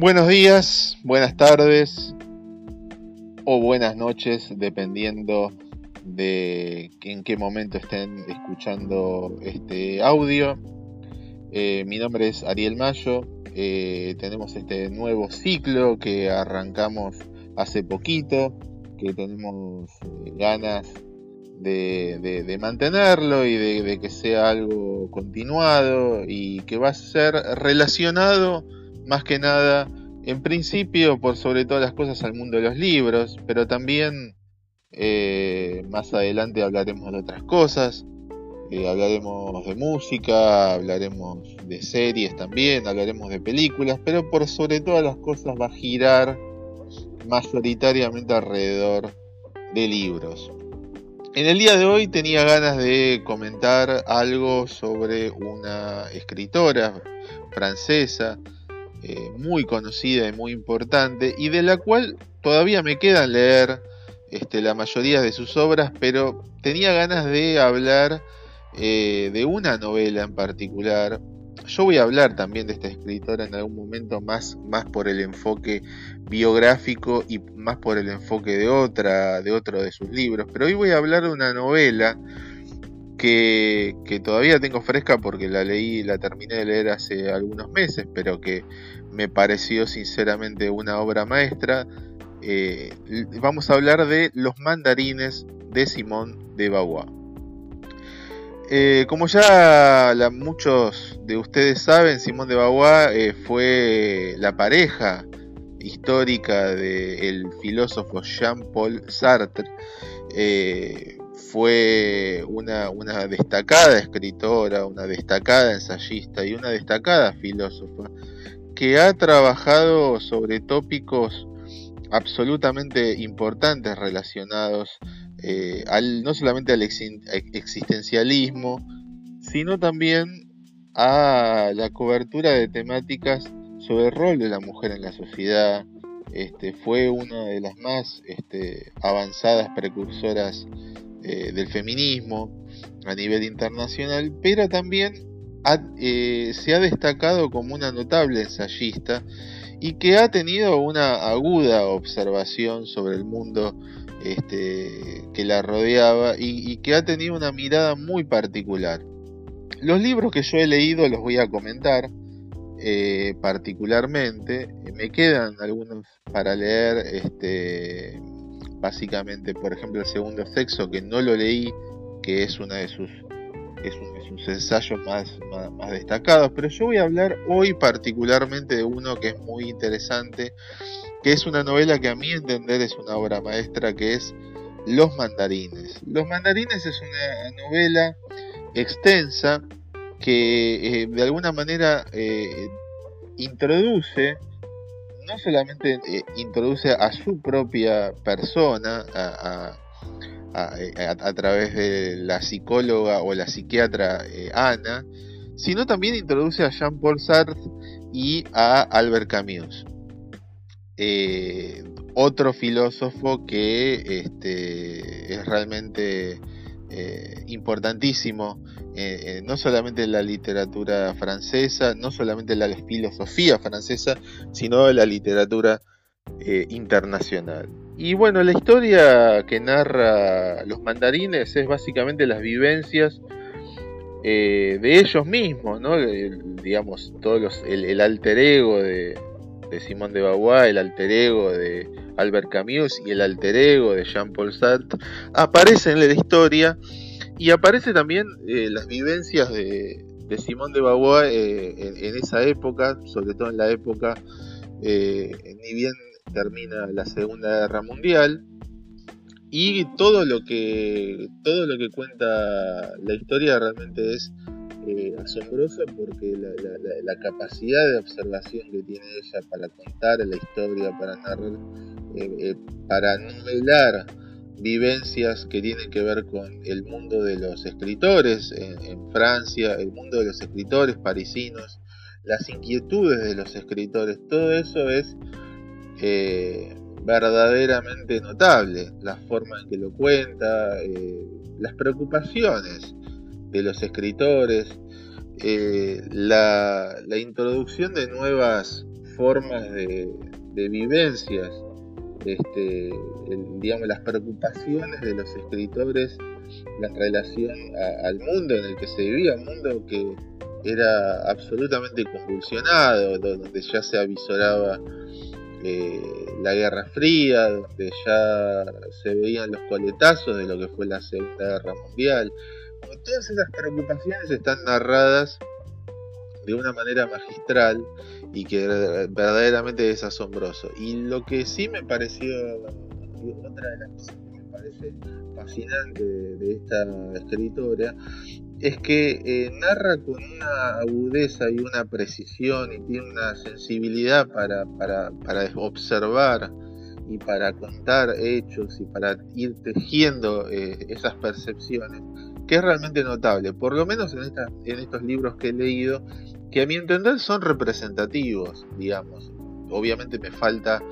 Buenos días, buenas tardes o buenas noches, dependiendo de en qué momento estén escuchando este audio. Eh, mi nombre es Ariel Mayo. Eh, tenemos este nuevo ciclo que arrancamos hace poquito, que tenemos eh, ganas de, mantenerlo y de, de, que sea algo continuado y que va a ser relacionado más que nada, en principio, por sobre todas las cosas, al mundo de los libros, pero también eh, más adelante hablaremos de otras cosas. Eh, hablaremos de música, hablaremos de series también, hablaremos de películas, pero por sobre todas las cosas va a girar mayoritariamente alrededor de libros. En el día de hoy tenía ganas de comentar algo sobre una escritora francesa eh, muy conocida y muy importante y de la cual todavía me queda leer este, la mayoría de sus obras, pero tenía ganas de hablar eh, de una novela en particular. Yo voy a hablar también de esta escritora en algún momento más, más por el enfoque biográfico y más por el enfoque de otra, de otro de sus libros. Pero hoy voy a hablar de una novela que, todavía tengo fresca porque la leí, la terminé de leer hace algunos meses, pero que me pareció sinceramente una obra maestra. Eh, vamos a hablar de Los mandarines de Simón de Beauvoir. Eh, como ya muchos de ustedes saben, Simón de Beauvoir eh, fue la pareja histórica del filósofo Jean-Paul Sartre fue una, destacada escritora, una destacada ensayista y una destacada filósofa que ha trabajado sobre tópicos absolutamente importantes relacionados eh, al, no solamente al existencialismo, sino también a la cobertura de temáticas sobre el rol de la mujer en la sociedad. Este, fue una de las más este, avanzadas precursoras eh, del feminismo a nivel internacional, pero también eh, se ha destacado como una notable ensayista y que ha tenido una aguda observación sobre el mundo este, que la rodeaba y, que ha tenido una mirada muy particular. Los libros que yo he leído los voy a comentar eh, particularmente. Me quedan algunos para leer este, básicamente, por ejemplo, el segundo sexo, que no lo leí, que es una de sus, es de sus ensayos más, más, destacados, pero yo voy a hablar hoy particularmente de uno que es muy interesante, que es una novela que a mi entender es una obra maestra, que es Los mandarines. Los mandarines es una novela extensa que eh, de alguna manera eh, introduce no solamente eh, introduce a su propia persona a, través de la psicóloga o la psiquiatra eh, Ana, sino también introduce a Jean-Paul Sartre y a Albert Camus. Eh, otro filósofo que este, es realmente importantísimo eh, eh, no solamente en la literatura francesa, no solamente en la filosofía francesa, sino en la literatura eh, internacional. Y bueno, la historia que narra los mandarines es básicamente las vivencias de ellos mismos, ¿no? digamos, todos el, alter ego de, de Simón de Beauvoir, el alter ego de Albert Camus y el alter ego de Jean-Paul Sartre aparecen en la historia y aparece también eh, las vivencias de, Simón de Beauvoir eh, en, esa época, sobre todo en la época, eh, ni bien termina la Segunda Guerra Mundial, y todo lo que todo lo que cuenta la historia realmente es asombroso porque la, capacidad de observación que tiene ella para contar la historia, para narrar, para novelar vivencias que tienen que ver con el mundo de los escritores en, Francia, el mundo de los escritores parisinos, las inquietudes de los escritores, todo eso es eh, verdaderamente notable, la forma en que lo cuenta, eh, las preocupaciones de los escritores, eh, la, introducción de nuevas formas de, vivencias, este, digamos, las preocupaciones de los escritores en relación al mundo en el que se vivía, un mundo que era absolutamente convulsionado, donde ya se avisoraba eh, la Guerra Fría, donde ya se veían los coletazos de lo que fue la Segunda Guerra Mundial. Todas esas preocupaciones están narradas de una manera magistral y que verdaderamente es asombroso. Y lo que sí me pareció, otra de las cosas que me parece fascinante de, esta escritora, es que eh, narra con una agudeza y una precisión y tiene una sensibilidad para, para, para observar y para contar hechos y para ir tejiendo eh, esas percepciones, que es realmente notable, por lo menos en, estos libros que he leído que a mi entender son representativos, digamos. Obviamente me falta,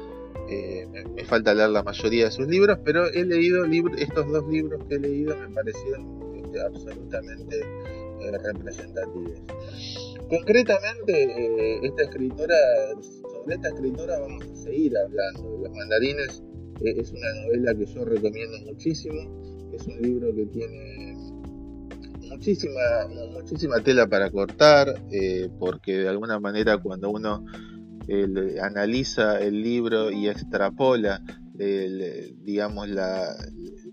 eh, me, falta leer la mayoría de sus libros, pero he leído estos dos libros que he leído me parecieron este, absolutamente eh, representativos. Concretamente, eh, esta escritora, sobre esta escritora vamos a seguir hablando. Los mandarines es una novela que yo recomiendo muchísimo. Es un libro que tiene muchísima, muchísima tela para cortar, eh, porque de alguna manera cuando uno analiza el libro y extrapola el, digamos la,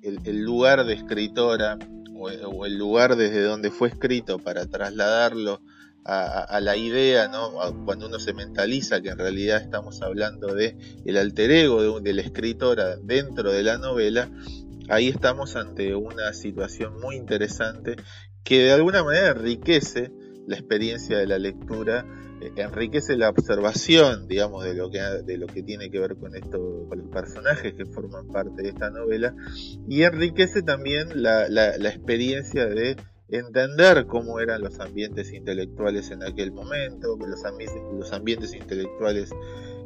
el, lugar de escritora o, el lugar desde donde fue escrito para trasladarlo a, la idea, ¿no? cuando uno se mentaliza que en realidad estamos hablando de el alter ego de, de la escritora dentro de la novela, ahí estamos ante una situación muy interesante que de alguna manera enriquece la experiencia de la lectura, eh, enriquece la observación, digamos, de lo que, de lo que tiene que ver con esto, con los personajes que forman parte de esta novela, y enriquece también la, experiencia de entender cómo eran los ambientes intelectuales en aquel momento, los ambientes, los ambientes intelectuales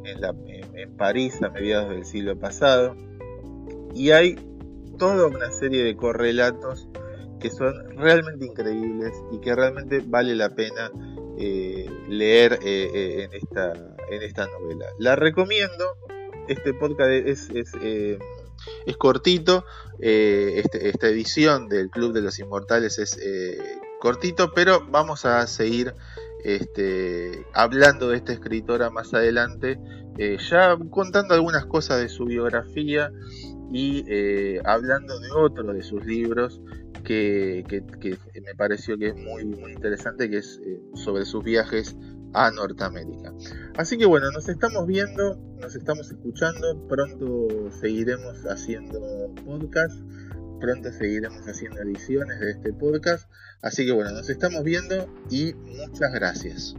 en, la, en París a mediados del siglo pasado, y hay toda una serie de correlatos que son realmente increíbles y que realmente vale la pena eh, leer eh, eh, en, esta, en esta novela. La recomiendo, este podcast es, es, cortito, este, esta edición del Club de los Inmortales es cortito, pero vamos a seguir este, hablando de esta escritora más adelante, ya contando algunas cosas de su biografía y hablando de otro de sus libros que, me pareció que es muy, muy interesante, que es eh, sobre sus viajes a Norteamérica. Así que bueno, nos estamos viendo, nos estamos escuchando, pronto seguiremos haciendo podcast, pronto seguiremos haciendo ediciones de este podcast. Así que bueno, nos estamos viendo y muchas gracias.